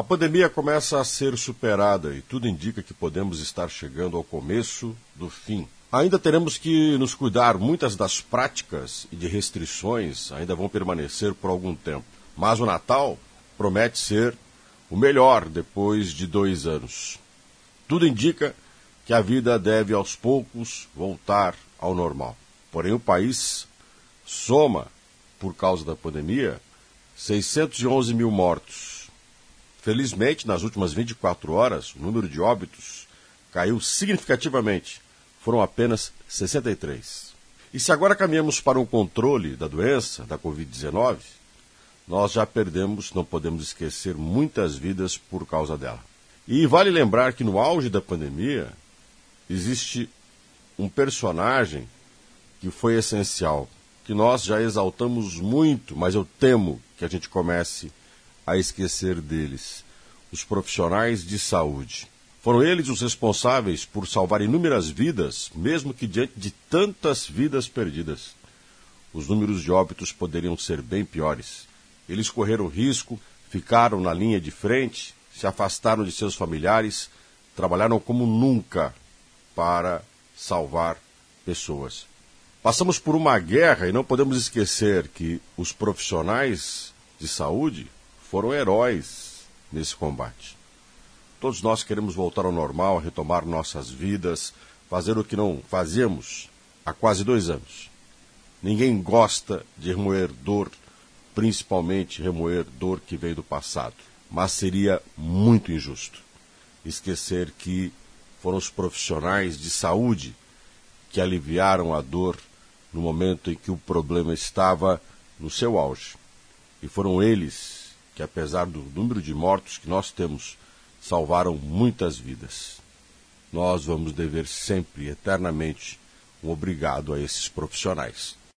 A pandemia começa a ser superada e tudo indica que podemos estar chegando ao começo do fim. Ainda teremos que nos cuidar, muitas das práticas e de restrições ainda vão permanecer por algum tempo. Mas o Natal promete ser o melhor depois de dois anos. Tudo indica que a vida deve aos poucos voltar ao normal. Porém, o país soma, por causa da pandemia, 611 mil mortos. Felizmente, nas últimas 24 horas, o número de óbitos caiu significativamente. Foram apenas 63. E se agora caminhamos para um controle da doença, da Covid-19, nós já perdemos, não podemos esquecer, muitas vidas por causa dela. E vale lembrar que no auge da pandemia, existe um personagem que foi essencial, que nós já exaltamos muito, mas eu temo que a gente comece a esquecer deles: os profissionais de saúde. Foram eles os responsáveis por salvar inúmeras vidas, mesmo que diante de tantas vidas perdidas. Os números de óbitos poderiam ser bem piores. Eles correram risco, ficaram na linha de frente, se afastaram de seus familiares, trabalharam como nunca para salvar pessoas. Passamos por uma guerra e não podemos esquecer que os profissionais de saúde foram heróis nesse combate. Todos nós queremos voltar ao normal, retomar nossas vidas, fazer o que não fazíamos há quase dois anos. Ninguém gosta de remoer dor, principalmente remoer dor que veio do passado. Mas seria muito injusto esquecer que foram os profissionais de saúde que aliviaram a dor no momento em que o problema estava no seu auge. E foram eles que, apesar do número de mortos que nós temos, salvaram muitas vidas. Nós vamos dever sempre, eternamente, um obrigado a esses profissionais.